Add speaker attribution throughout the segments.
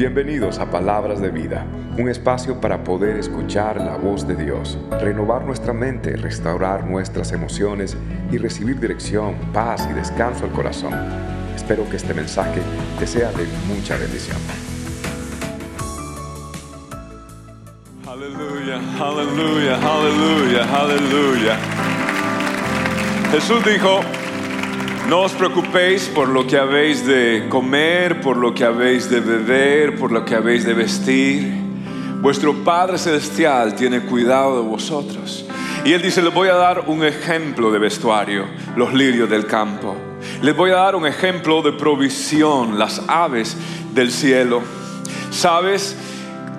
Speaker 1: Bienvenidos a Palabras de Vida, un espacio para poder escuchar la voz de Dios, renovar nuestra mente, restaurar nuestras emociones y recibir dirección, paz y descanso al corazón. Espero que este mensaje te sea de mucha bendición.
Speaker 2: Aleluya, aleluya, aleluya, aleluya. Jesús dijo, no os preocupéis por lo que habéis de comer, por lo que habéis de beber, por lo que habéis de vestir. Vuestro Padre Celestial tiene cuidado de vosotros. Y Él dice, les voy a dar un ejemplo de vestuario, los lirios del campo. Les voy a dar un ejemplo de provisión, las aves del cielo. ¿Sabes?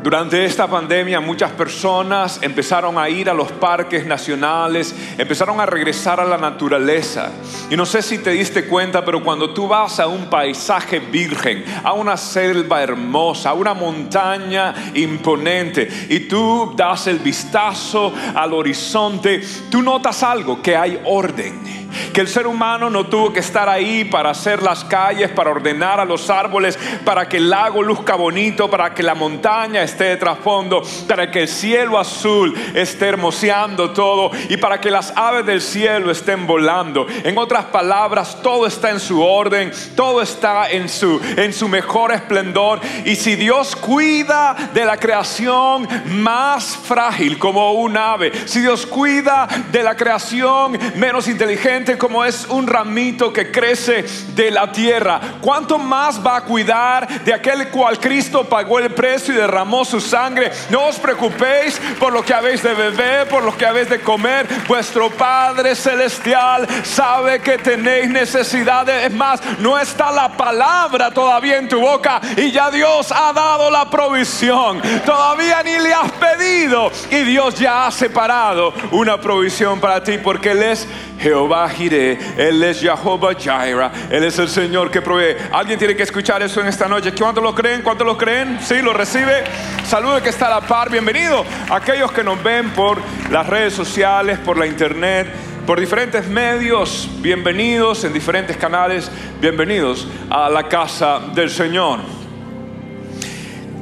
Speaker 2: Durante esta pandemia muchas personas empezaron a ir a los parques nacionales, empezaron a regresar a la naturaleza. Y no sé si te diste cuenta, pero cuando tú vas a un paisaje virgen, a una selva hermosa, a una montaña imponente, y tú das el vistazo al horizonte, tú notas algo, que hay orden que el ser humano no tuvo que estar ahí para hacer las calles, para ordenar a los árboles, para que el lago luzca bonito, para que la montaña esté de trasfondo, para que el cielo azul esté hermoseando todo y para que las aves del cielo estén volando. En otras palabras, todo está en su orden, todo está en su, en su mejor esplendor. Y si Dios cuida de la creación más frágil como un ave, si Dios cuida de la creación menos inteligente, como es un ramito que crece de la tierra. ¿Cuánto más va a cuidar de aquel cual Cristo pagó el precio y derramó su sangre? No os preocupéis por lo que habéis de beber, por lo que habéis de comer. Vuestro Padre Celestial sabe que tenéis necesidades. Es más, no está la palabra todavía en tu boca y ya Dios ha dado la provisión. Todavía ni le has pedido y Dios ya ha separado una provisión para ti porque Él es Jehová Jireh, Él es Jehová Jireh, Él es el Señor que provee. Alguien tiene que escuchar eso en esta noche. ¿Cuántos lo creen? ¿Cuántos lo creen? Sí, lo recibe. Saludo que está a la par. Bienvenido aquellos que nos ven por las redes sociales, por la internet, por diferentes medios. Bienvenidos en diferentes canales. Bienvenidos a la casa del Señor.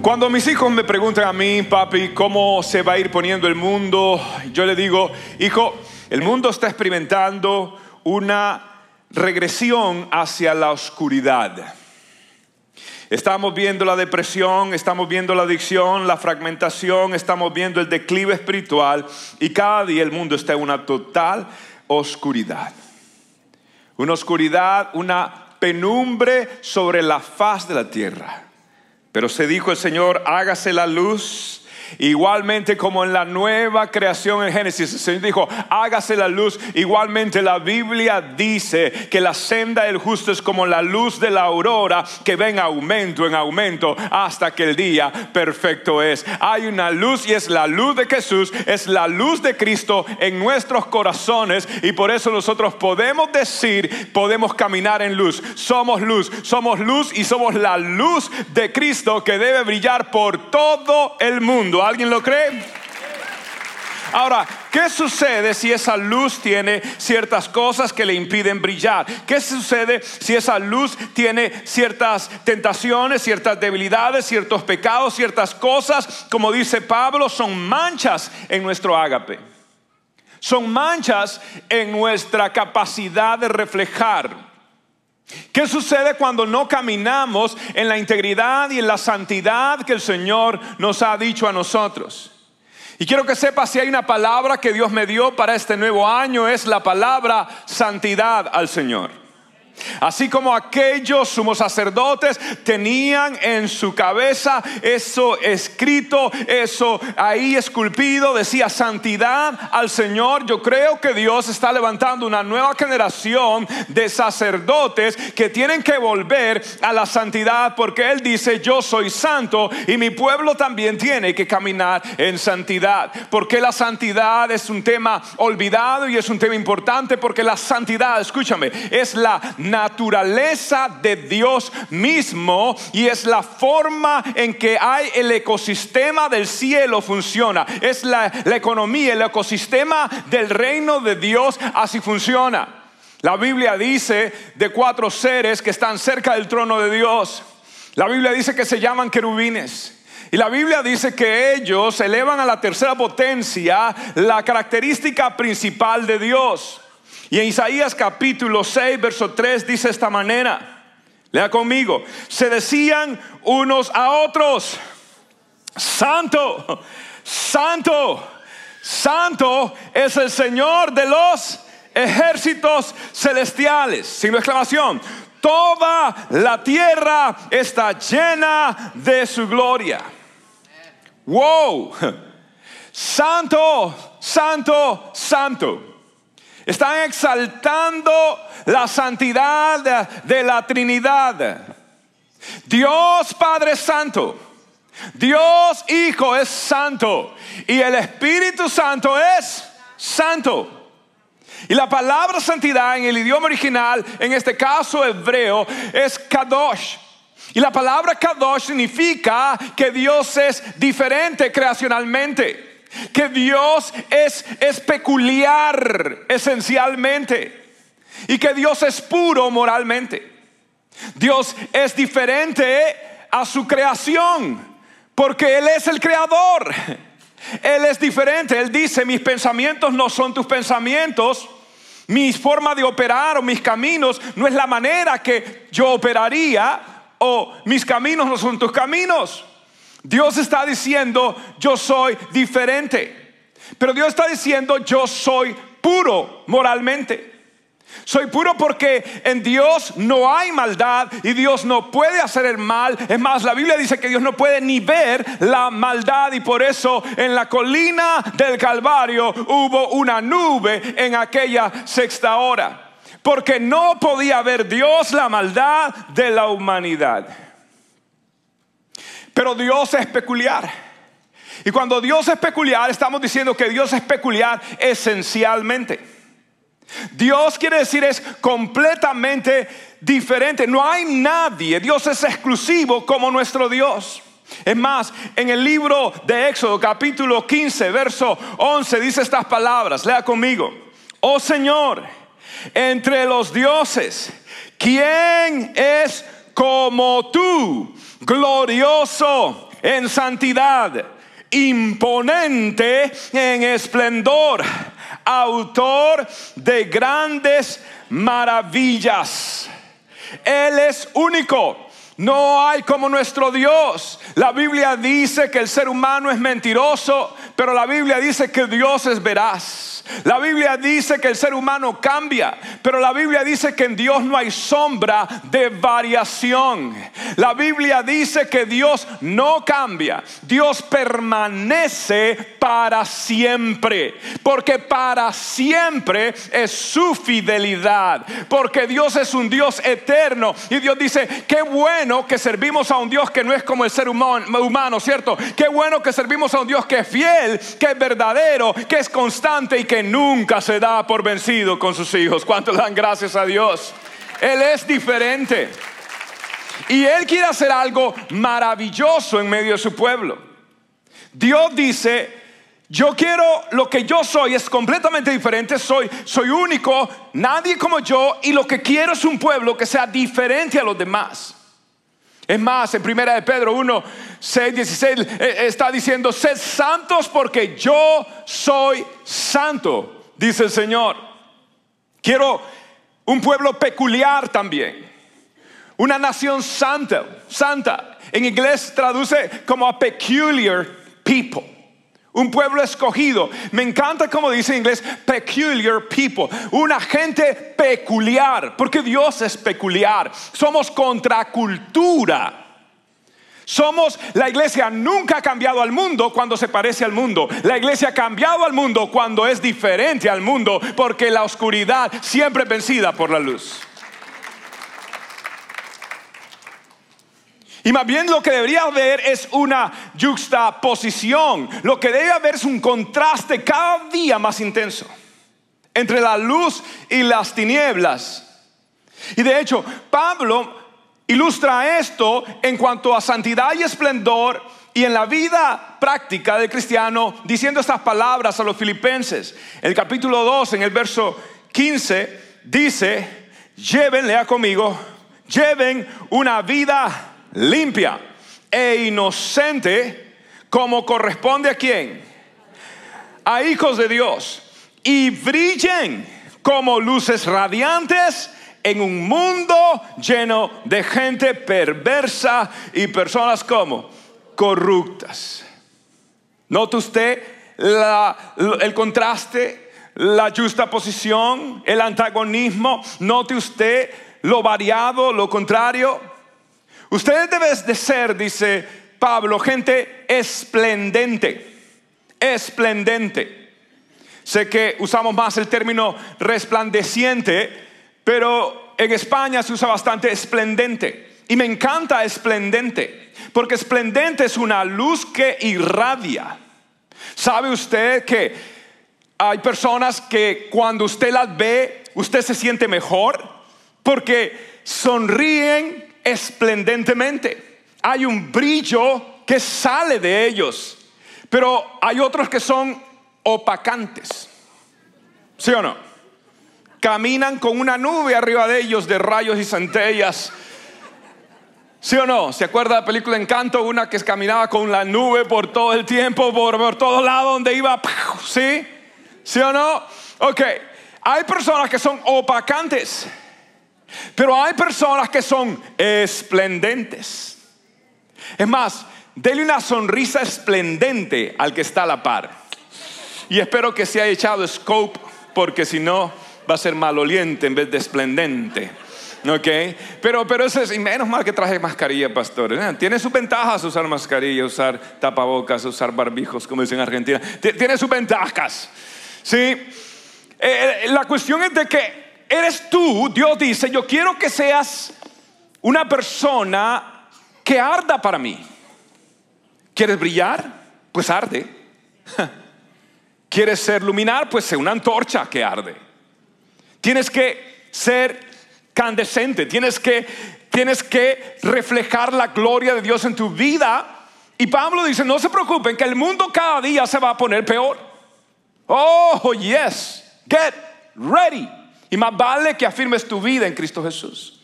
Speaker 2: Cuando mis hijos me preguntan a mí, papi, cómo se va a ir poniendo el mundo, yo le digo, hijo, el mundo está experimentando una regresión hacia la oscuridad. Estamos viendo la depresión, estamos viendo la adicción, la fragmentación, estamos viendo el declive espiritual y cada día el mundo está en una total oscuridad. Una oscuridad, una penumbre sobre la faz de la tierra. Pero se dijo el Señor, hágase la luz Igualmente como en la nueva creación en Génesis, el Señor dijo, hágase la luz. Igualmente la Biblia dice que la senda del justo es como la luz de la aurora que va en aumento, en aumento, hasta que el día perfecto es. Hay una luz y es la luz de Jesús, es la luz de Cristo en nuestros corazones y por eso nosotros podemos decir, podemos caminar en luz. Somos luz, somos luz y somos la luz de Cristo que debe brillar por todo el mundo. ¿Alguien lo cree? Ahora, ¿qué sucede si esa luz tiene ciertas cosas que le impiden brillar? ¿Qué sucede si esa luz tiene ciertas tentaciones, ciertas debilidades, ciertos pecados, ciertas cosas, como dice Pablo, son manchas en nuestro ágape? Son manchas en nuestra capacidad de reflejar ¿Qué sucede cuando no caminamos en la integridad y en la santidad que el Señor nos ha dicho a nosotros? Y quiero que sepas si hay una palabra que Dios me dio para este nuevo año, es la palabra santidad al Señor. Así como aquellos sumos sacerdotes tenían en su cabeza eso escrito, eso ahí esculpido, decía santidad al Señor. Yo creo que Dios está levantando una nueva generación de sacerdotes que tienen que volver a la santidad porque Él dice, yo soy santo y mi pueblo también tiene que caminar en santidad. Porque la santidad es un tema olvidado y es un tema importante porque la santidad, escúchame, es la naturaleza de Dios mismo y es la forma en que hay el ecosistema del cielo funciona. Es la, la economía, el ecosistema del reino de Dios, así funciona. La Biblia dice de cuatro seres que están cerca del trono de Dios. La Biblia dice que se llaman querubines. Y la Biblia dice que ellos elevan a la tercera potencia la característica principal de Dios. Y en Isaías capítulo 6, verso 3 dice esta manera, lea conmigo, se decían unos a otros, santo, santo, santo es el Señor de los ejércitos celestiales. Sin exclamación, toda la tierra está llena de su gloria. Wow, santo, santo, santo. Están exaltando la santidad de la Trinidad. Dios Padre Santo, Dios Hijo es santo y el Espíritu Santo es santo. Y la palabra santidad en el idioma original, en este caso hebreo, es kadosh. Y la palabra kadosh significa que Dios es diferente creacionalmente, que Dios es, es peculiar esencialmente y que Dios es puro moralmente. Dios es diferente a su creación porque Él es el creador. Él es diferente. Él dice, mis pensamientos no son tus pensamientos. Mi forma de operar o mis caminos no es la manera que yo operaría o mis caminos no son tus caminos. Dios está diciendo, yo soy diferente. Pero Dios está diciendo, yo soy puro moralmente. Soy puro porque en Dios no hay maldad y Dios no puede hacer el mal. Es más, la Biblia dice que Dios no puede ni ver la maldad y por eso en la colina del Calvario hubo una nube en aquella sexta hora. Porque no podía ver Dios la maldad de la humanidad. Pero Dios es peculiar. Y cuando Dios es peculiar, estamos diciendo que Dios es peculiar esencialmente. Dios quiere decir es completamente diferente. No hay nadie, Dios es exclusivo como nuestro Dios. Es más, en el libro de Éxodo capítulo 15, verso 11 dice estas palabras, lea conmigo. Oh Señor, entre los dioses, ¿quién es como tú, glorioso en santidad, imponente en esplendor? autor de grandes maravillas. Él es único. No hay como nuestro Dios. La Biblia dice que el ser humano es mentiroso, pero la Biblia dice que Dios es veraz. La Biblia dice que el ser humano cambia, pero la Biblia dice que en Dios no hay sombra de variación. La Biblia dice que Dios no cambia, Dios permanece para siempre, porque para siempre es su fidelidad, porque Dios es un Dios eterno y Dios dice, qué bueno que servimos a un Dios que no es como el ser humano, ¿cierto? Qué bueno que servimos a un Dios que es fiel, que es verdadero, que es constante y que nunca se da por vencido con sus hijos. ¿Cuántos dan gracias a Dios? Él es diferente. Y Él quiere hacer algo maravilloso en medio de su pueblo. Dios dice, yo quiero lo que yo soy es completamente diferente, soy soy único, nadie como yo y lo que quiero es un pueblo que sea diferente a los demás. Es más, en primera de Pedro 1, 6, 16 está diciendo, sed santos porque yo soy santo, dice el Señor. Quiero un pueblo peculiar también, una nación santa, santa. En inglés traduce como a peculiar people. Un pueblo escogido. Me encanta como dice en inglés, peculiar people. Una gente peculiar, porque Dios es peculiar. Somos contracultura. Somos, la iglesia nunca ha cambiado al mundo cuando se parece al mundo. La iglesia ha cambiado al mundo cuando es diferente al mundo, porque la oscuridad siempre es vencida por la luz. Y más bien lo que debería haber es una juxtaposición. Lo que debe haber es un contraste cada día más intenso entre la luz y las tinieblas. Y de hecho, Pablo ilustra esto en cuanto a santidad y esplendor y en la vida práctica del cristiano diciendo estas palabras a los filipenses. El capítulo 2, en el verso 15, dice, lleven, lea conmigo, lleven una vida limpia e inocente como corresponde a quién? A hijos de Dios. Y brillen como luces radiantes en un mundo lleno de gente perversa y personas como corruptas. ¿Nota usted el contraste, la justa posición, el antagonismo? ¿Note usted lo variado, lo contrario? Ustedes deben de ser, dice Pablo, gente esplendente, esplendente. Sé que usamos más el término resplandeciente, pero en España se usa bastante esplendente. Y me encanta esplendente, porque esplendente es una luz que irradia. ¿Sabe usted que hay personas que cuando usted las ve, usted se siente mejor? Porque sonríen esplendentemente. Hay un brillo que sale de ellos. Pero hay otros que son opacantes. ¿Sí o no? Caminan con una nube arriba de ellos de rayos y centellas. ¿Sí o no? ¿Se acuerda de la película Encanto? Una que caminaba con la nube por todo el tiempo, por, por todo lado donde iba. ¿Sí? ¿Sí o no? Ok. Hay personas que son opacantes. Pero hay personas que son esplendentes. Es más, dele una sonrisa esplendente al que está a la par. Y espero que se haya echado scope, porque si no, va a ser maloliente en vez de esplendente. ¿Ok? Pero, pero eso es, y menos mal que traje mascarilla, pastores. ¿eh? Tiene sus ventajas usar mascarilla, usar tapabocas, usar barbijos, como dicen en Argentina. Tiene sus ventajas. ¿Sí? Eh, eh, la cuestión es de que eres tú, Dios dice, yo quiero que seas una persona que arda para mí. ¿Quieres brillar? Pues arde. ¿Quieres ser luminar? Pues sé una antorcha que arde. Tienes que ser candescente, tienes que, tienes que reflejar la gloria de Dios en tu vida. Y Pablo dice, no se preocupen, que el mundo cada día se va a poner peor. Oh, yes, get ready. Y más vale que afirmes tu vida en Cristo Jesús.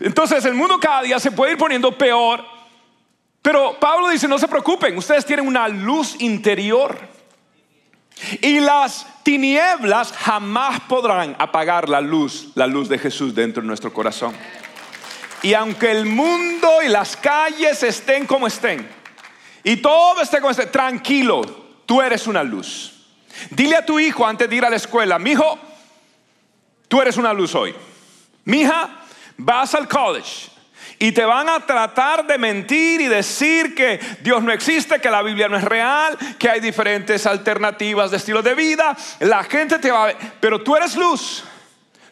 Speaker 2: Entonces el mundo cada día se puede ir poniendo peor. Pero Pablo dice, no se preocupen, ustedes tienen una luz interior. Y las tinieblas jamás podrán apagar la luz, la luz de Jesús dentro de nuestro corazón. Y aunque el mundo y las calles estén como estén, y todo esté como esté, tranquilo, tú eres una luz. Dile a tu hijo antes de ir a la escuela, mi hijo, Tú eres una luz hoy. Mija, vas al college y te van a tratar de mentir y decir que Dios no existe, que la Biblia no es real, que hay diferentes alternativas de estilo de vida. La gente te va a ver, pero tú eres luz.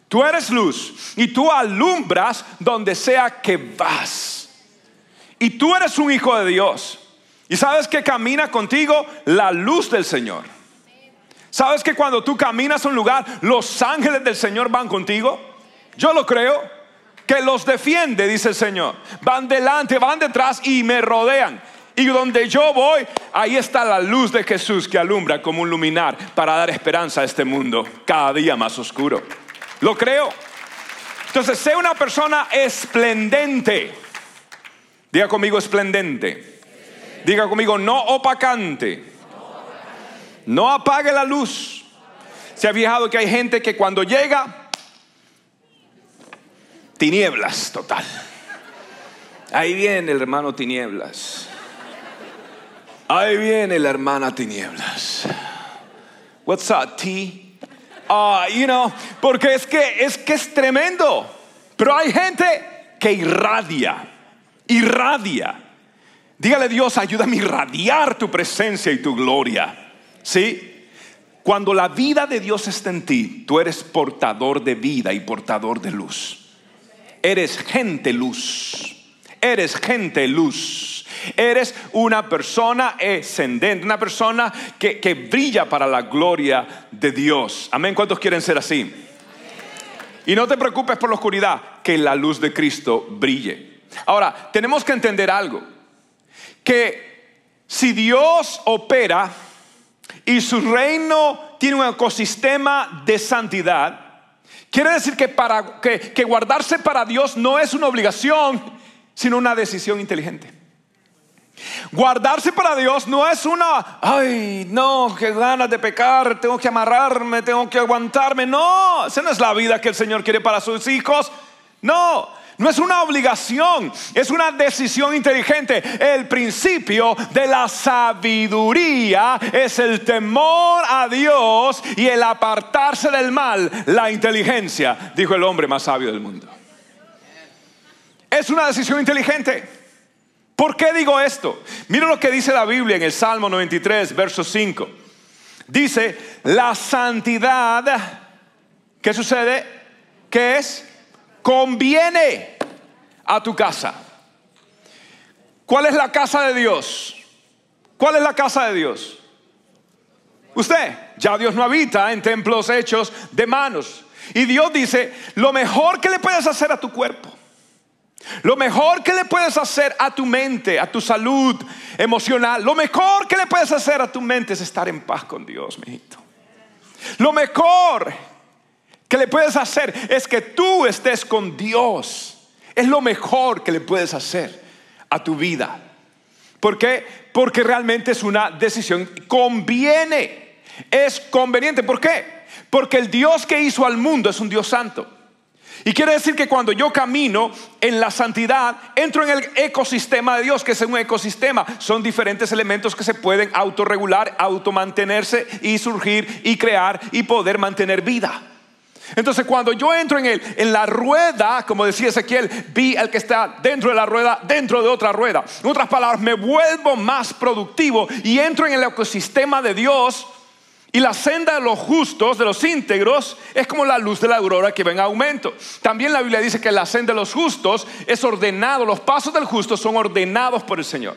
Speaker 2: Tú eres luz y tú alumbras donde sea que vas. Y tú eres un hijo de Dios. Y sabes que camina contigo la luz del Señor. ¿Sabes que cuando tú caminas a un lugar, los ángeles del Señor van contigo? Yo lo creo. Que los defiende, dice el Señor. Van delante, van detrás y me rodean. Y donde yo voy, ahí está la luz de Jesús que alumbra como un luminar para dar esperanza a este mundo cada día más oscuro. Lo creo. Entonces, sé una persona esplendente. Diga conmigo esplendente. Diga conmigo no opacante. No apague la luz. Se ha fijado que hay gente que cuando llega, tinieblas total. Ahí viene el hermano tinieblas. Ahí viene la hermana tinieblas. What's up, T? Ah, you know, porque es que es que es tremendo. Pero hay gente que irradia, irradia. Dígale Dios, ayúdame a irradiar tu presencia y tu gloria. ¿Sí? Cuando la vida de Dios está en ti, tú eres portador de vida y portador de luz. Eres gente luz. Eres gente luz. Eres una persona ascendente, una persona que, que brilla para la gloria de Dios. Amén. ¿Cuántos quieren ser así? Y no te preocupes por la oscuridad, que la luz de Cristo brille. Ahora, tenemos que entender algo, que si Dios opera, y su reino tiene un ecosistema de santidad, quiere decir que, para, que, guardarse para Dios no es una obligación, sino una decisión inteligente. Guardarse para Dios no es una, ay, no, qué ganas de pecar, tengo que amarrarme, tengo que aguantarme. No, esa no es la vida que el Señor quiere para sus hijos. No, no es una obligación, es una decisión inteligente. El principio de la sabiduría es el temor a Dios y el apartarse del mal, la inteligencia, dijo el hombre más sabio del mundo. Es una decisión inteligente. ¿Por qué digo esto? Mira lo que dice la Biblia en el Salmo 93, verso 5. Dice, la santidad, ¿qué sucede? ¿Qué es? Conviene a tu casa. ¿Cuál es la casa de Dios? ¿Cuál es la casa de Dios? Usted, ya Dios no habita en templos hechos de manos. Y Dios dice, lo mejor que le puedes hacer a tu cuerpo lo mejor que le puedes hacer a tu mente, a tu salud emocional, lo mejor que le puedes hacer a tu mente es estar en paz con Dios, mijito. Lo mejor que le puedes hacer es que tú estés con Dios. Es lo mejor que le puedes hacer a tu vida. ¿Por qué? Porque realmente es una decisión. Conviene. Es conveniente. ¿Por qué? Porque el Dios que hizo al mundo es un Dios santo. Y quiere decir que cuando yo camino en la santidad, entro en el ecosistema de Dios, que es un ecosistema. Son diferentes elementos que se pueden autorregular, automantenerse y surgir y crear y poder mantener vida. Entonces cuando yo entro en, el, en la rueda, como decía Ezequiel, vi al que está dentro de la rueda, dentro de otra rueda. En otras palabras, me vuelvo más productivo y entro en el ecosistema de Dios y la senda de los justos, de los íntegros, es como la luz de la aurora que va en aumento. También la Biblia dice que la senda de los justos es ordenado, los pasos del justo son ordenados por el Señor.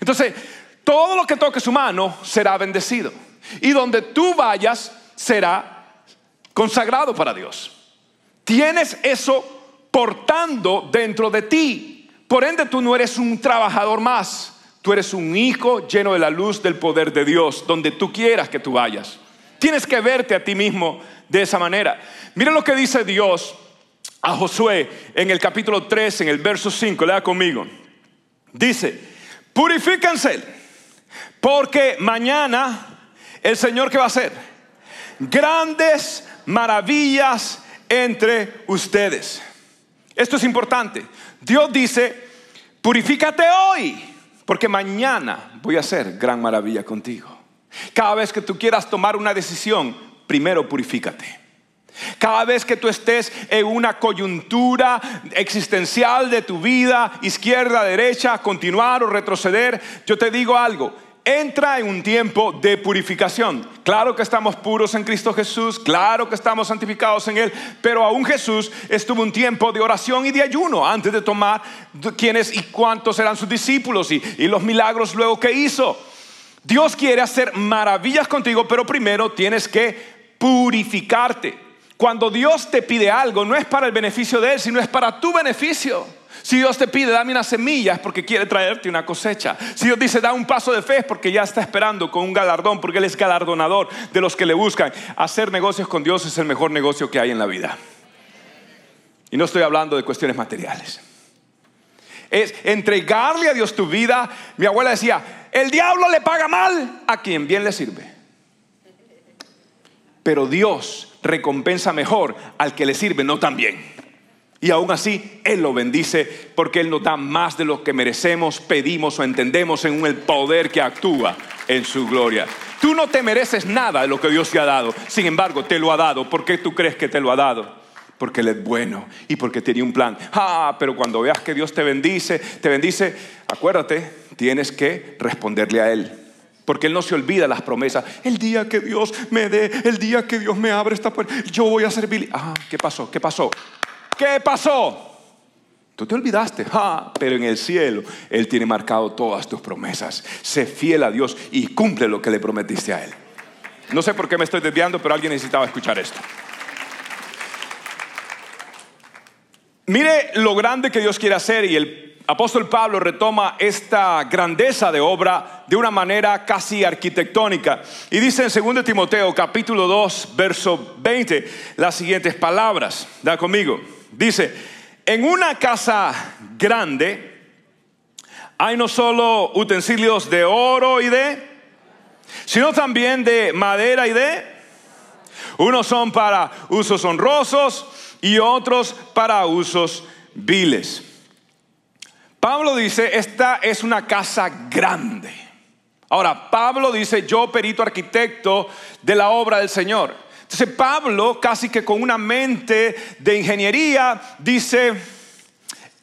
Speaker 2: Entonces, todo lo que toque su mano será bendecido. Y donde tú vayas será consagrado para Dios. Tienes eso portando dentro de ti. Por ende, tú no eres un trabajador más Tú eres un hijo lleno de la luz del poder de Dios, donde tú quieras que tú vayas. Tienes que verte a ti mismo de esa manera. Mira lo que dice Dios a Josué en el capítulo 3, en el verso 5. Lea conmigo. Dice, purifíquense, porque mañana el Señor que va a hacer grandes maravillas entre ustedes. Esto es importante. Dios dice, purifícate hoy porque mañana voy a hacer gran maravilla contigo. Cada vez que tú quieras tomar una decisión, primero purifícate. Cada vez que tú estés en una coyuntura existencial de tu vida, izquierda, derecha, continuar o retroceder, yo te digo algo, entra en un tiempo de purificación. Claro que estamos puros en Cristo Jesús, claro que estamos santificados en Él, pero aún Jesús estuvo un tiempo de oración y de ayuno antes de tomar quiénes y cuántos eran sus discípulos y, y los milagros luego que hizo. Dios quiere hacer maravillas contigo, pero primero tienes que purificarte. Cuando Dios te pide algo, no es para el beneficio de Él, sino es para tu beneficio. Si Dios te pide, dame una semilla, es porque quiere traerte una cosecha. Si Dios dice, da un paso de fe, porque ya está esperando con un galardón, porque Él es galardonador de los que le buscan. Hacer negocios con Dios es el mejor negocio que hay en la vida. Y no estoy hablando de cuestiones materiales. Es entregarle a Dios tu vida. Mi abuela decía, el diablo le paga mal a quien bien le sirve. Pero Dios recompensa mejor al que le sirve, no tan bien. Y aún así, Él lo bendice porque Él nos da más de lo que merecemos, pedimos o entendemos en el poder que actúa en su gloria. Tú no te mereces nada de lo que Dios te ha dado, sin embargo, te lo ha dado. ¿Por qué tú crees que te lo ha dado? Porque Él es bueno y porque tiene un plan. Ah, pero cuando veas que Dios te bendice, te bendice, acuérdate, tienes que responderle a Él. Porque Él no se olvida las promesas. El día que Dios me dé, el día que Dios me abre esta puerta, yo voy a servir. Ah, ¿qué pasó? ¿Qué pasó? ¿Qué pasó? Tú te olvidaste, pero en el cielo Él tiene marcado todas tus promesas. Sé fiel a Dios y cumple lo que le prometiste a Él. No sé por qué me estoy desviando, pero alguien necesitaba escuchar esto. Mire lo grande que Dios quiere hacer y el apóstol Pablo retoma esta grandeza de obra de una manera casi arquitectónica. Y dice en 2 Timoteo capítulo 2, verso 20, las siguientes palabras. Da conmigo. Dice, en una casa grande hay no solo utensilios de oro y de, sino también de madera y de, unos son para usos honrosos y otros para usos viles. Pablo dice, esta es una casa grande. Ahora, Pablo dice, yo perito arquitecto de la obra del Señor. Entonces Pablo, casi que con una mente de ingeniería, dice,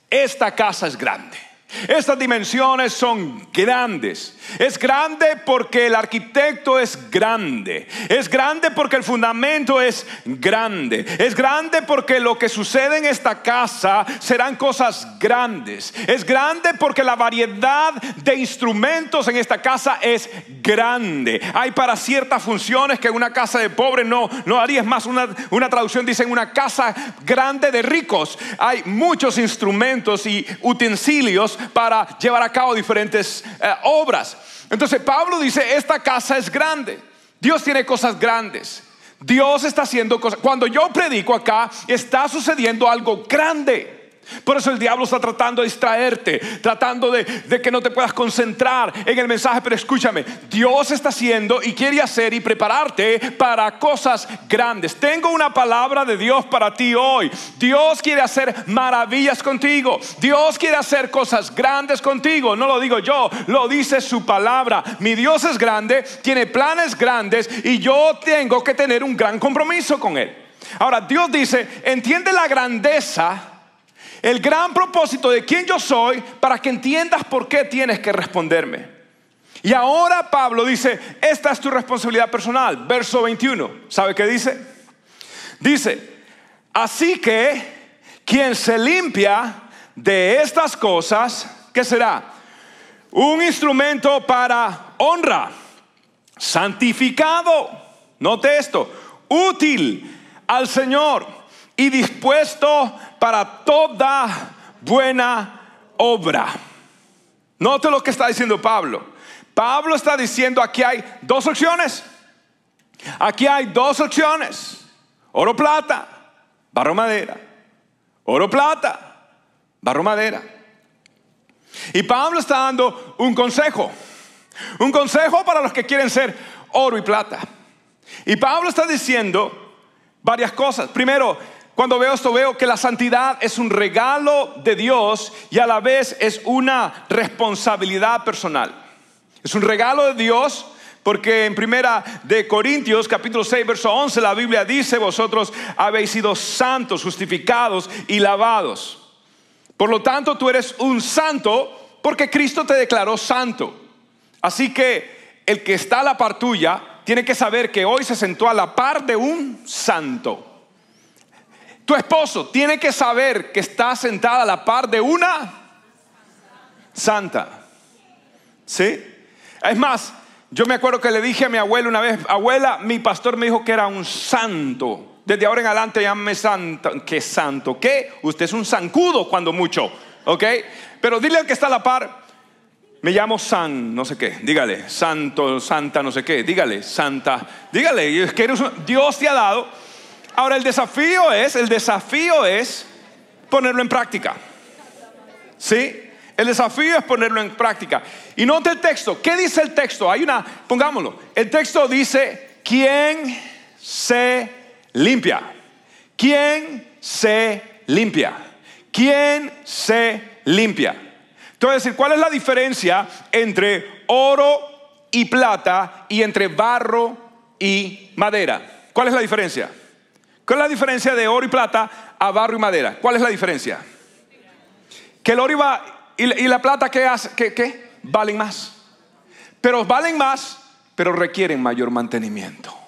Speaker 2: esta casa es grande. Estas dimensiones son grandes. Es grande porque el arquitecto es grande. Es grande porque el fundamento es grande. Es grande porque lo que sucede en esta casa serán cosas grandes. Es grande porque la variedad de instrumentos en esta casa es grande. Hay para ciertas funciones que una casa de pobres no, no haría. Es más, una, una traducción dice en una casa grande de ricos. Hay muchos instrumentos y utensilios para llevar a cabo diferentes eh, obras. Entonces Pablo dice, esta casa es grande. Dios tiene cosas grandes. Dios está haciendo cosas. Cuando yo predico acá, está sucediendo algo grande. Por eso el diablo está tratando de distraerte, tratando de, que no te puedas concentrar en el mensaje. Pero escúchame, Dios está haciendo y quiere hacer y prepararte para cosas grandes. Tengo una palabra de Dios para ti hoy. Dios quiere hacer maravillas contigo. Dios quiere hacer cosas grandes contigo. No lo digo yo, lo dice su palabra. Mi Dios es grande, tiene planes grandes y yo tengo que tener un gran compromiso con Él. Ahora, Dios dice, entiende la grandeza el gran propósito de quién yo soy para que entiendas por qué tienes que responderme. Y ahora Pablo dice, esta es tu responsabilidad personal. Verso 21, ¿sabe qué dice? Dice, así que quien se limpia de estas cosas, ¿qué será? Un instrumento para honra, santificado, note esto, útil al Señor y dispuesto para toda buena obra. Note lo que está diciendo Pablo. Pablo está diciendo aquí hay dos opciones. Aquí hay dos opciones. Oro plata, barro madera. Oro plata, barro madera. Y Pablo está dando un consejo. Un consejo para los que quieren ser oro y plata. Y Pablo está diciendo varias cosas. Primero, cuando veo esto veo que la santidad es un regalo de Dios y a la vez es una responsabilidad personal. Es un regalo de Dios porque en primera de Corintios capítulo 6 verso 11 la Biblia dice vosotros habéis sido santos, justificados y lavados. Por lo tanto tú eres un santo porque Cristo te declaró santo. Así que el que está a la par tuya tiene que saber que hoy se sentó a la par de un santo. Tu esposo tiene que saber que está sentada a la par de una santa. ¿Sí? Es más, yo me acuerdo que le dije a mi abuela una vez, abuela, mi pastor me dijo que era un santo. Desde ahora en adelante llámame santo. ¿Qué santo? ¿Qué? Usted es un zancudo cuando mucho. ¿Ok? Pero dile al que está a la par, me llamo San, no sé qué. Dígale, santo, santa, no sé qué. Dígale, santa. Dígale, que Dios te ha dado Ahora el desafío es, el desafío es ponerlo en práctica. ¿Sí? El desafío es ponerlo en práctica. Y note el texto. ¿Qué dice el texto? Hay una, pongámoslo. El texto dice, ¿quién se limpia? ¿Quién se limpia? ¿Quién se limpia? Entonces, ¿cuál es la diferencia entre oro y plata y entre barro y madera? ¿Cuál es la diferencia? ¿Cuál es la diferencia de oro y plata a barro y madera? ¿Cuál es la diferencia? Que el oro y, la plata ¿qué, hace? ¿Qué, valen más. Pero valen más, pero requieren mayor mantenimiento.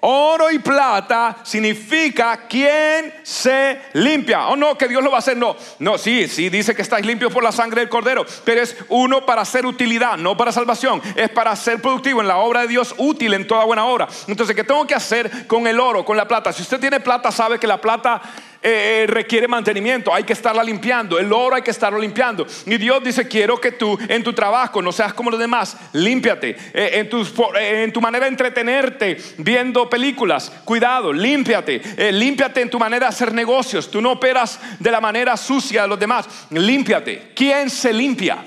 Speaker 2: Oro y plata significa quien se limpia. O oh, no, que Dios lo va a hacer. No, no, sí, sí, dice que estáis limpios por la sangre del cordero. Pero es uno para hacer utilidad, no para salvación. Es para ser productivo en la obra de Dios, útil en toda buena obra. Entonces, ¿qué tengo que hacer con el oro, con la plata? Si usted tiene plata, sabe que la plata eh, eh, requiere mantenimiento, hay que estarla limpiando, el oro hay que estarlo limpiando. Y Dios dice, quiero que tú en tu trabajo no seas como los demás, límpiate. Eh, en, tu, en, tu, manera de entretenerte viendo películas, cuidado, límpiate. límpiate en tu manera de hacer negocios. Tú no operas de la manera sucia de los demás, límpiate. ¿Quién se limpia?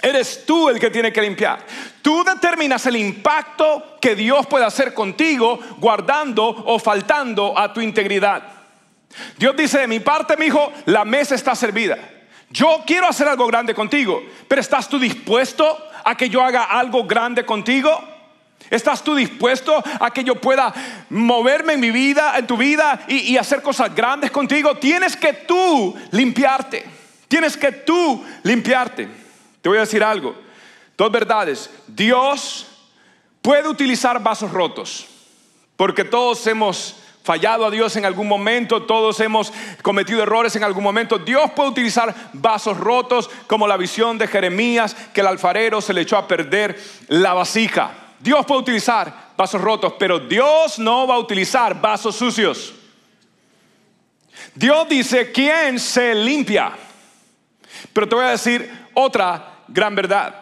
Speaker 2: Eres tú el que tiene que limpiar. Tú determinas el impacto que Dios puede hacer contigo guardando o faltando a tu integridad. Dios dice, de mi parte, mi hijo, la mesa está servida. Yo quiero hacer algo grande contigo, pero ¿estás tú dispuesto a que yo haga algo grande contigo? ¿Estás tú dispuesto a que yo pueda moverme en mi vida, en tu vida y, y hacer cosas grandes contigo? Tienes que tú limpiarte. Tienes que tú limpiarte. Te voy a decir algo. Dos verdades. Dios puede utilizar vasos rotos, porque todos hemos fallado a Dios en algún momento, todos hemos cometido errores en algún momento. Dios puede utilizar vasos rotos como la visión de Jeremías, que el alfarero se le echó a perder la vasija. Dios puede utilizar vasos rotos, pero Dios no va a utilizar vasos sucios. Dios dice, ¿quién se limpia? Pero te voy a decir otra gran verdad.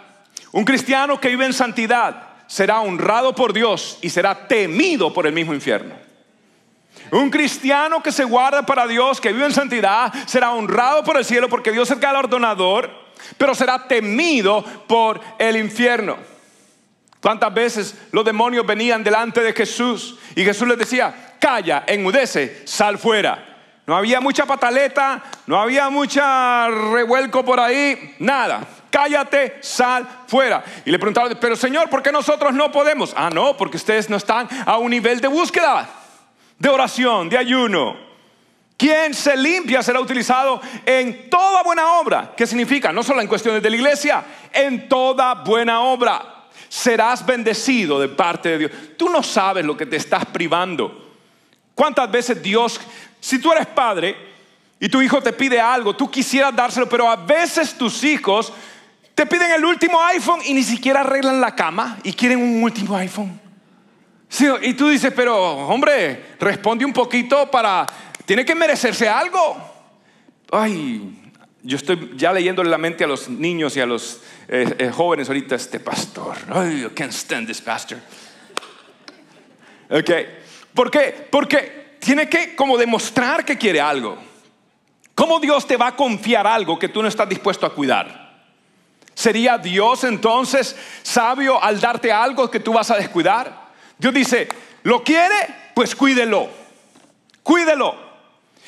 Speaker 2: Un cristiano que vive en santidad será honrado por Dios y será temido por el mismo infierno. Un cristiano que se guarda para Dios, que vive en santidad, será honrado por el cielo porque Dios es galardonador, pero será temido por el infierno. ¿Cuántas veces los demonios venían delante de Jesús y Jesús les decía, calla, enmudece, sal fuera? No había mucha pataleta, no había mucha revuelco por ahí, nada. Cállate, sal fuera. Y le preguntaron, pero Señor, ¿por qué nosotros no podemos? Ah, no, porque ustedes no están a un nivel de búsqueda, de oración, de ayuno. Quien se limpia será utilizado en toda buena obra. ¿Qué significa? No solo en cuestiones de la iglesia, en toda buena obra. Serás bendecido de parte de Dios. Tú no sabes lo que te estás privando. ¿Cuántas veces Dios si tú eres padre y tu hijo te pide algo, tú quisieras dárselo, pero a veces tus hijos te piden el último iPhone y ni siquiera arreglan la cama y quieren un último iPhone. Y tú dices, pero hombre, responde un poquito para, tiene que merecerse algo. Ay, yo estoy ya leyéndole la mente a los niños y a los eh, eh, jóvenes ahorita, este pastor. Ay, I can't stand this pastor. Ok, ¿por qué? Porque tiene que como demostrar que quiere algo. ¿Cómo Dios te va a confiar algo que tú no estás dispuesto a cuidar? ¿Sería Dios entonces sabio al darte algo que tú vas a descuidar? Dios dice, ¿lo quiere? Pues cuídelo. Cuídelo.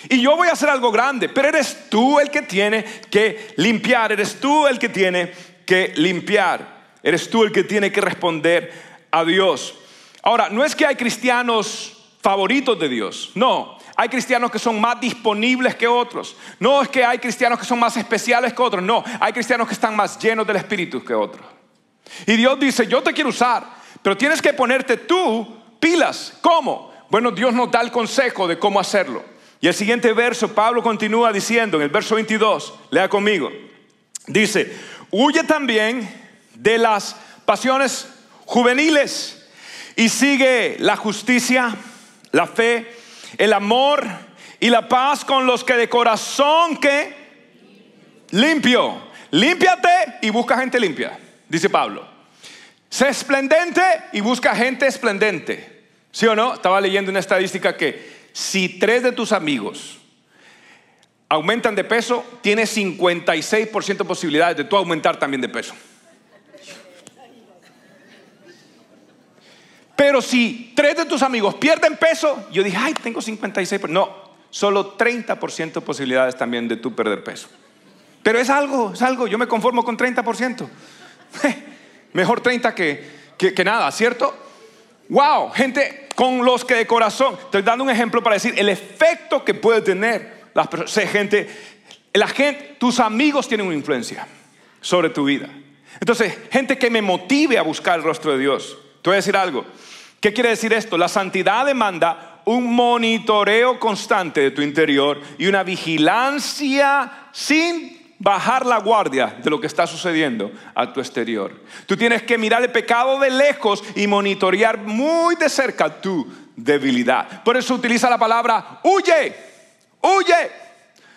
Speaker 2: Y yo voy a hacer algo grande, pero eres tú el que tiene que limpiar, eres tú el que tiene que limpiar, eres tú el que tiene que responder a Dios. Ahora, no es que hay cristianos favoritos de Dios. No, hay cristianos que son más disponibles que otros. No es que hay cristianos que son más especiales que otros. No, hay cristianos que están más llenos del Espíritu que otros. Y Dios dice, yo te quiero usar, pero tienes que ponerte tú pilas. ¿Cómo? Bueno, Dios nos da el consejo de cómo hacerlo. Y el siguiente verso, Pablo continúa diciendo en el verso 22, lea conmigo, dice, huye también de las pasiones juveniles y sigue la justicia la fe, el amor y la paz con los que de corazón que limpio. Límpiate y busca gente limpia, dice Pablo. Sé esplendente y busca gente esplendente. ¿Sí o no? Estaba leyendo una estadística que si tres de tus amigos aumentan de peso, tienes 56% posibilidades de tú aumentar también de peso. Pero si tres de tus amigos pierden peso, yo dije, ay, tengo 56%. No, solo 30% posibilidades también de tú perder peso. Pero es algo, es algo, yo me conformo con 30%. Mejor 30 que, que, nada, ¿cierto? Wow, gente con los que de corazón, estoy dando un ejemplo para decir el efecto que puede tener las personas, gente, la gente, tus amigos tienen una influencia sobre tu vida. Entonces, gente que me motive a buscar el rostro de Dios. Te voy a decir algo. ¿Qué quiere decir esto? La santidad demanda un monitoreo constante de tu interior y una vigilancia sin bajar la guardia de lo que está sucediendo a tu exterior. Tú tienes que mirar el pecado de lejos y monitorear muy de cerca tu debilidad. Por eso utiliza la palabra huye, huye.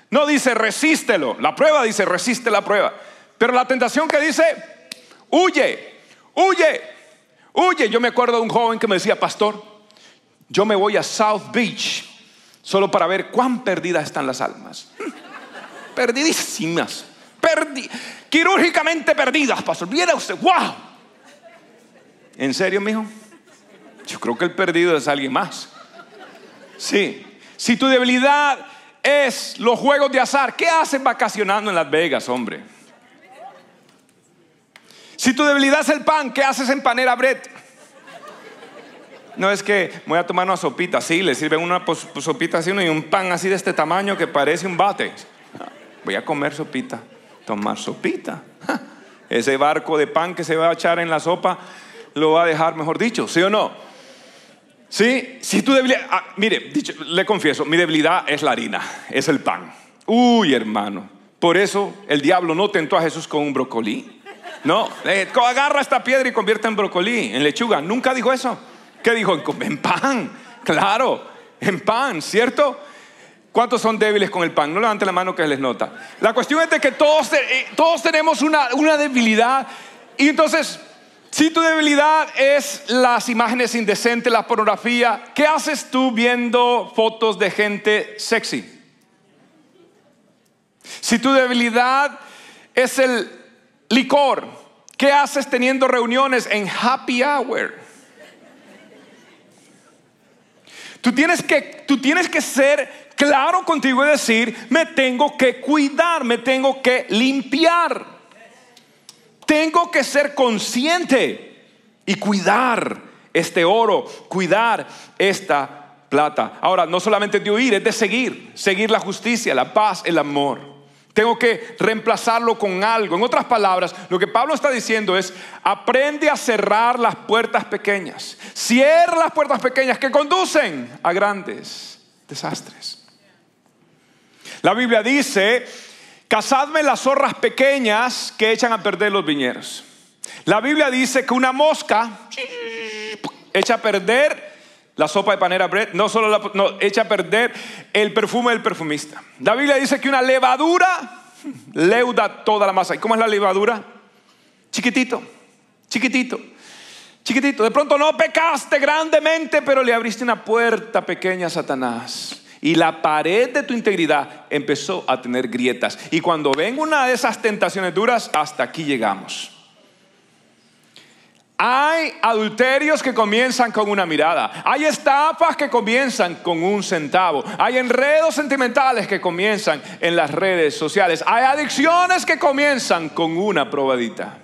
Speaker 2: No dice resístelo. La prueba dice resiste la prueba. Pero la tentación que dice, huye, huye, huye. Yo me acuerdo de un joven que me decía, pastor, yo me voy a South Beach solo para ver cuán perdidas están las almas. Perdidísimas. quirúrgicamente perdidas, pastor. Viera usted, wow. ¿En serio, mijo? Yo creo que el perdido es alguien más. Sí. Si tu debilidad es los juegos de azar, ¿qué haces vacacionando en Las Vegas, hombre? Si tu debilidad es el pan, ¿qué haces en Panera Bread? No es que voy a tomar una sopita, sí, le sirven una sopita así y un pan así de este tamaño que parece un bate. Voy a comer sopita, tomar sopita. Ese barco de pan que se va a echar en la sopa lo va a dejar, mejor dicho, ¿sí o no? Sí, si tu debilidad, ah, mire, le confieso, mi debilidad es la harina, es el pan. Uy, hermano, por eso el diablo no tentó a Jesús con un brócoli. No, agarra esta piedra y convierte en brócoli, en lechuga. Nunca dijo eso. ¿Qué dijo? En pan, claro, en pan, ¿cierto? ¿Cuántos son débiles con el pan? No levanten la mano que les nota. La cuestión es de que todos, eh, todos tenemos una, una debilidad. Y entonces, si tu debilidad es las imágenes indecentes, la pornografía, ¿qué haces tú viendo fotos de gente sexy? Si tu debilidad es el licor, ¿qué haces teniendo reuniones en happy hour? Tú tienes que, tú tienes que ser claro contigo y decir, me tengo que cuidar, me tengo que limpiar. Tengo que ser consciente y cuidar este oro, cuidar esta plata. Ahora, no solamente de oír, es de seguir, seguir la justicia, la paz, el amor. Tengo que reemplazarlo con algo. En otras palabras, lo que Pablo está diciendo es, aprende a cerrar las puertas pequeñas. Cierra las puertas pequeñas que conducen a grandes desastres. La Biblia dice, cazadme las zorras pequeñas que echan a perder los viñeros. La Biblia dice que una mosca echa a perder la sopa de panera bread, no solo la, no, echa a perder el perfume del perfumista. La Biblia dice que una levadura leuda toda la masa. ¿Y cómo es la levadura? Chiquitito, chiquitito, chiquitito. De pronto no pecaste grandemente, pero le abriste una puerta pequeña a Satanás. Y la pared de tu integridad empezó a tener grietas. Y cuando venga una de esas tentaciones duras, hasta aquí llegamos. Hay adulterios que comienzan con una mirada. Hay estafas que comienzan con un centavo. Hay enredos sentimentales que comienzan en las redes sociales. Hay adicciones que comienzan con una probadita.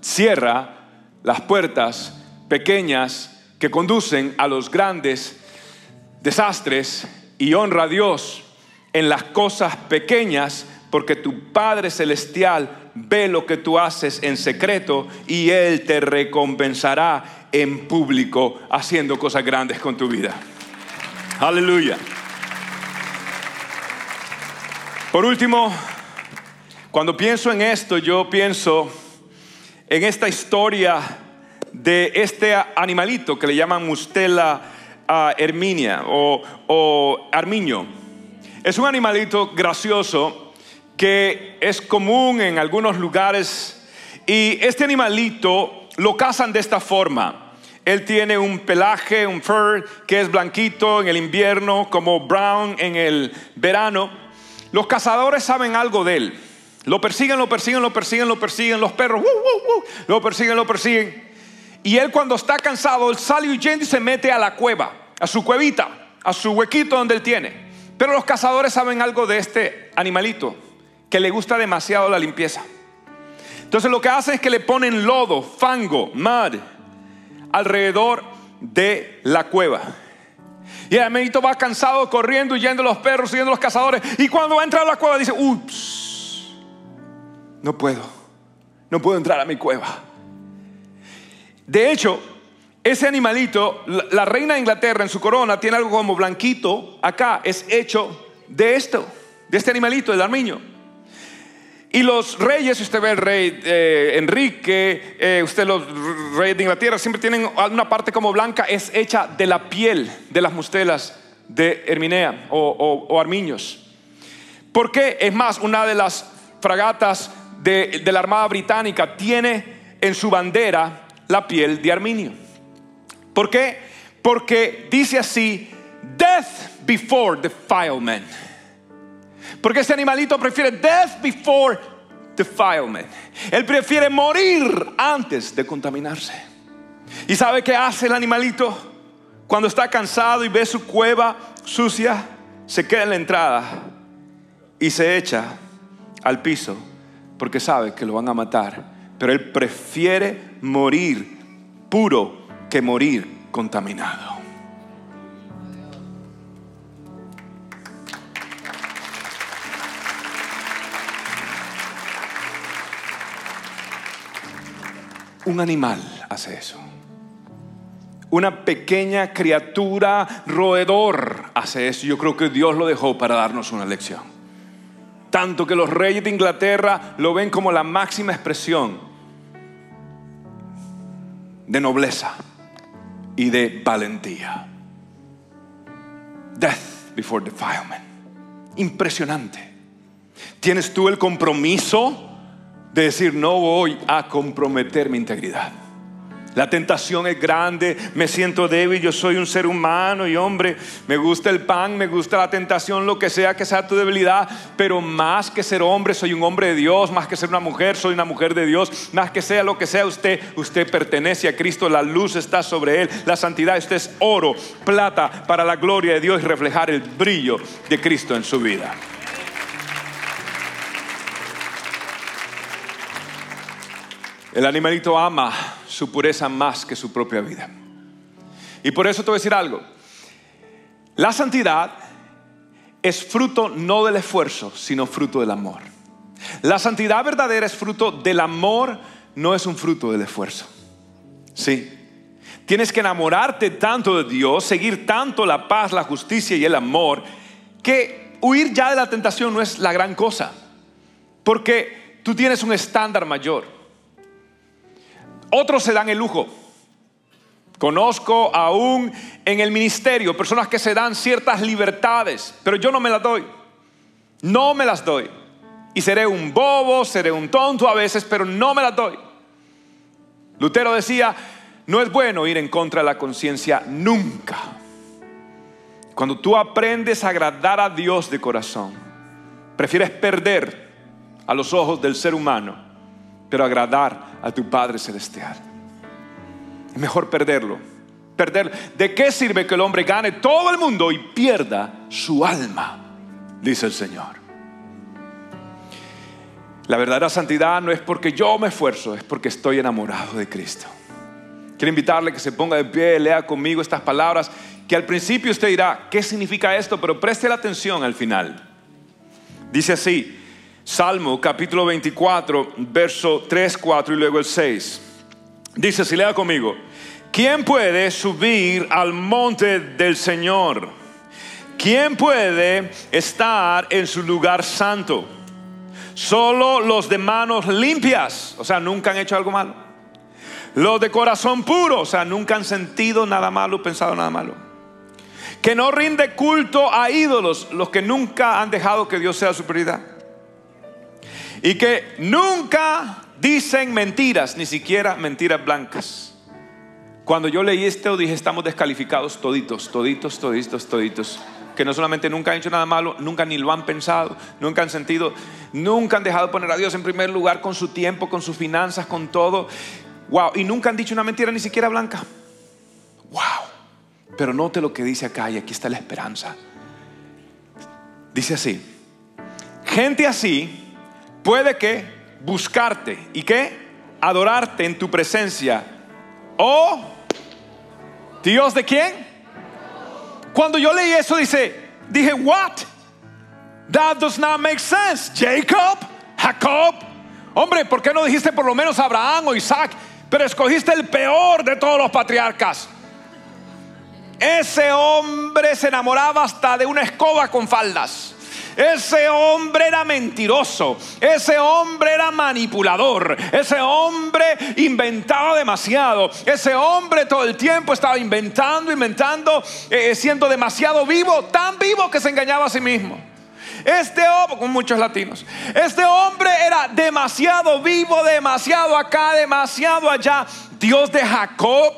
Speaker 2: Cierra las puertas pequeñas que conducen a los grandes desastres y honra a Dios en las cosas pequeñas porque tu Padre Celestial ve lo que tú haces en secreto y Él te recompensará en público haciendo cosas grandes con tu vida. Aleluya. Por último, cuando pienso en esto, yo pienso en esta historia de este animalito que le llaman Mustela uh, herminia o, o armiño. Es un animalito gracioso que es común en algunos lugares y este animalito lo cazan de esta forma. Él tiene un pelaje, un fur que es blanquito en el invierno, como brown en el verano. Los cazadores saben algo de él. Lo persiguen, lo persiguen, lo persiguen, lo persiguen. Los perros, lo persiguen, lo persiguen. Y él cuando está cansado, él sale huyendo y se mete a la cueva, a su cuevita, a su huequito donde él tiene. Pero los cazadores saben algo de este animalito que le gusta demasiado la limpieza. Entonces lo que hacen es que le ponen lodo, fango, mud, alrededor de la cueva. Y el amiguito va cansado, corriendo, huyendo los perros, siguiendo los cazadores. Y cuando va a entrar a la cueva dice, ups, no puedo, no puedo entrar a mi cueva. De hecho, ese animalito, la reina de Inglaterra en su corona tiene algo como blanquito acá, es hecho de esto, de este animalito, del armiño. Y los reyes, usted ve el rey eh, Enrique, eh, usted los reyes de Inglaterra siempre tienen una parte como blanca, es hecha de la piel de las mustelas de Herminea o, Armiños. ¿Por qué? Es más, una de las fragatas de, de la Armada Británica tiene en su bandera la piel de Arminio. ¿Por qué? Porque dice así, death before defilement. Porque ese animalito prefiere death before defilement. Él prefiere morir antes de contaminarse. ¿Y sabe qué hace el animalito? Cuando está cansado y ve su cueva sucia, se queda en la entrada y se echa al piso porque sabe que lo van a matar. Pero él prefiere morir puro que morir contaminado. Un animal hace eso. Una pequeña criatura roedor hace eso. Yo creo que Dios lo dejó para darnos una lección. Tanto que los reyes de Inglaterra lo ven como la máxima expresión de nobleza y de valentía. Death before defilement. Impresionante. ¿Tienes tú el compromiso de decir no voy a comprometer mi integridad? La tentación es grande, me siento débil, yo soy un ser humano y hombre, me gusta el pan, me gusta la tentación, lo que sea que sea tu debilidad, pero más que ser hombre, soy un hombre de Dios, más que ser una mujer, soy una mujer de Dios, más que sea lo que sea usted, usted pertenece a Cristo, la luz está sobre él, la santidad, usted es oro, plata para la gloria de Dios y reflejar el brillo de Cristo en su vida. El animalito ama su pureza más que su propia vida. Y por eso te voy a decir algo. La santidad es fruto no del esfuerzo, sino fruto del amor. La santidad verdadera es fruto del amor, no es un fruto del esfuerzo. Sí. Tienes que enamorarte tanto de Dios, seguir tanto la paz, la justicia y el amor, que huir ya de la tentación no es la gran cosa. Porque tú tienes un estándar mayor. Otros se dan el lujo. Conozco aún en el ministerio personas que se dan ciertas libertades, pero yo no me las doy. No me las doy. Y seré un bobo, seré un tonto a veces, pero no me las doy. Lutero decía, no es bueno ir en contra de la conciencia nunca. Cuando tú aprendes a agradar a Dios de corazón, prefieres perder a los ojos del ser humano pero agradar a tu Padre Celestial. Es mejor perderlo. Perder. ¿De qué sirve que el hombre gane todo el mundo y pierda su alma? Dice el Señor. La verdadera santidad no es porque yo me esfuerzo, es porque estoy enamorado de Cristo. Quiero invitarle que se ponga de pie, lea conmigo estas palabras, que al principio usted dirá, ¿qué significa esto? Pero preste la atención al final. Dice así, Salmo capítulo 24, verso 3, 4 y luego el 6. Dice, si lea conmigo, ¿quién puede subir al monte del Señor? ¿Quién puede estar en su lugar santo? Solo los de manos limpias, o sea, nunca han hecho algo malo. Los de corazón puro, o sea, nunca han sentido nada malo, pensado nada malo. Que no rinde culto a ídolos, los que nunca han dejado que Dios sea su prioridad y que nunca dicen mentiras, ni siquiera mentiras blancas. Cuando yo leí esto dije, estamos descalificados toditos, toditos, toditos, toditos. Que no solamente nunca han hecho nada malo, nunca ni lo han pensado, nunca han sentido, nunca han dejado de poner a Dios en primer lugar con su tiempo, con sus finanzas, con todo. Wow, y nunca han dicho una mentira ni siquiera blanca. Wow. Pero note lo que dice acá y aquí está la esperanza. Dice así, gente así puede que buscarte y que adorarte en tu presencia. Oh, Dios de quién? Cuando yo leí eso dice, dije, what? That does not make sense. Jacob, Jacob. Hombre, ¿por qué no dijiste por lo menos Abraham o Isaac? Pero escogiste el peor de todos los patriarcas. Ese hombre se enamoraba hasta de una escoba con faldas. Ese hombre era mentiroso, ese hombre era manipulador, ese hombre inventaba demasiado, ese hombre todo el tiempo estaba inventando, inventando, eh, siendo demasiado vivo, tan vivo que se engañaba a sí mismo. Este hombre, con muchos latinos, este hombre era demasiado vivo, demasiado acá, demasiado allá. Dios de Jacob.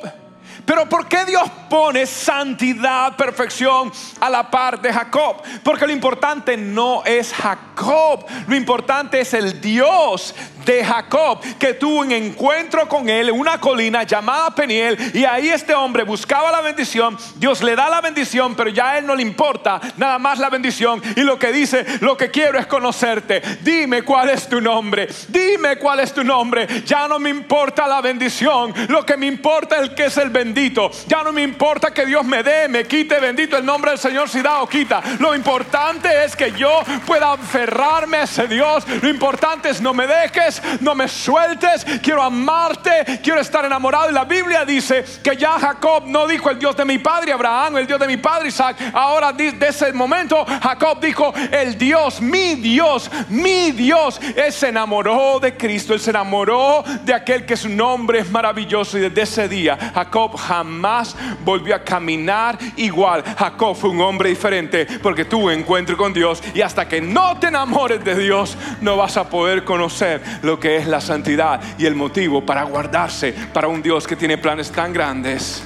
Speaker 2: Pero ¿por qué Dios pone santidad, perfección a la par de Jacob? Porque lo importante no es Jacob, lo importante es el Dios de Jacob, que tuvo un encuentro con él en una colina llamada Peniel, y ahí este hombre buscaba la bendición, Dios le da la bendición, pero ya a él no le importa nada más la bendición, y lo que dice, lo que quiero es conocerte, dime cuál es tu nombre, dime cuál es tu nombre, ya no me importa la bendición, lo que me importa es el que es el bendito, ya no me importa que Dios me dé, me quite, bendito el nombre del Señor si da o quita, lo importante es que yo pueda aferrarme a ese Dios, lo importante es no me dejes, no me sueltes, quiero amarte, quiero estar enamorado. Y la Biblia dice que ya Jacob no dijo el Dios de mi padre Abraham, el Dios de mi padre Isaac. Ahora de ese momento Jacob dijo el Dios, mi Dios, mi Dios. Él se enamoró de Cristo, él se enamoró de aquel que su nombre es maravilloso. Y desde ese día Jacob jamás volvió a caminar igual. Jacob fue un hombre diferente porque tuvo encuentro con Dios. Y hasta que no te enamores de Dios, no vas a poder conocer lo que es la santidad y el motivo para guardarse para un Dios que tiene planes tan grandes,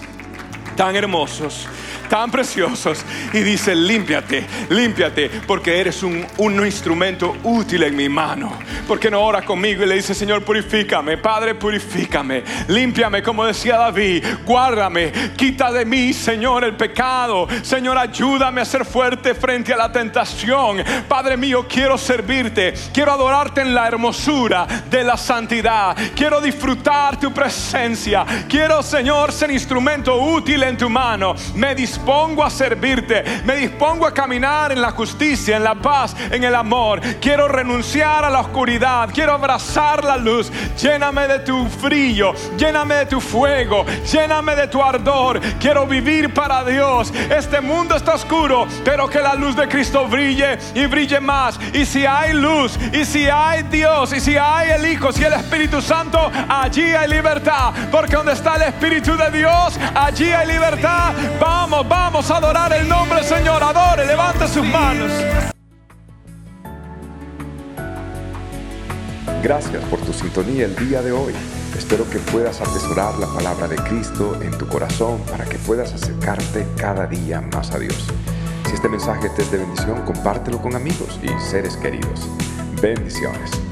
Speaker 2: tan hermosos tan preciosos y dice, límpiate, límpiate, porque eres un, instrumento útil en mi mano. porque no ora conmigo y le dice, Señor, purifícame, Padre, purifícame, límpiame, como decía David, guárdame, quita de mí, Señor, el pecado. Señor, ayúdame a ser fuerte frente a la tentación. Padre mío, quiero servirte, quiero adorarte en la hermosura de la santidad, quiero disfrutar tu presencia, quiero, Señor, ser instrumento útil en tu mano. Me dispongo a servirte, me dispongo a caminar en la justicia, en la paz, en el amor. Quiero renunciar a la oscuridad, quiero abrazar la luz. Lléname de tu frío, lléname de tu fuego, lléname de tu ardor. Quiero vivir para Dios. Este mundo está oscuro, pero que la luz de Cristo brille y brille más. Y si hay luz, y si hay Dios, y si hay el Hijo, si el Espíritu Santo, allí hay libertad. Porque donde está el Espíritu de Dios, allí hay libertad. Vamos, vamos a adorar el nombre del Señor. Adore, levante sus manos.
Speaker 1: Gracias por tu sintonía el día de hoy. Espero que puedas atesorar la palabra de Cristo en tu corazón para que puedas acercarte cada día más a Dios. Si este mensaje te es de bendición, compártelo con amigos y seres queridos. Bendiciones.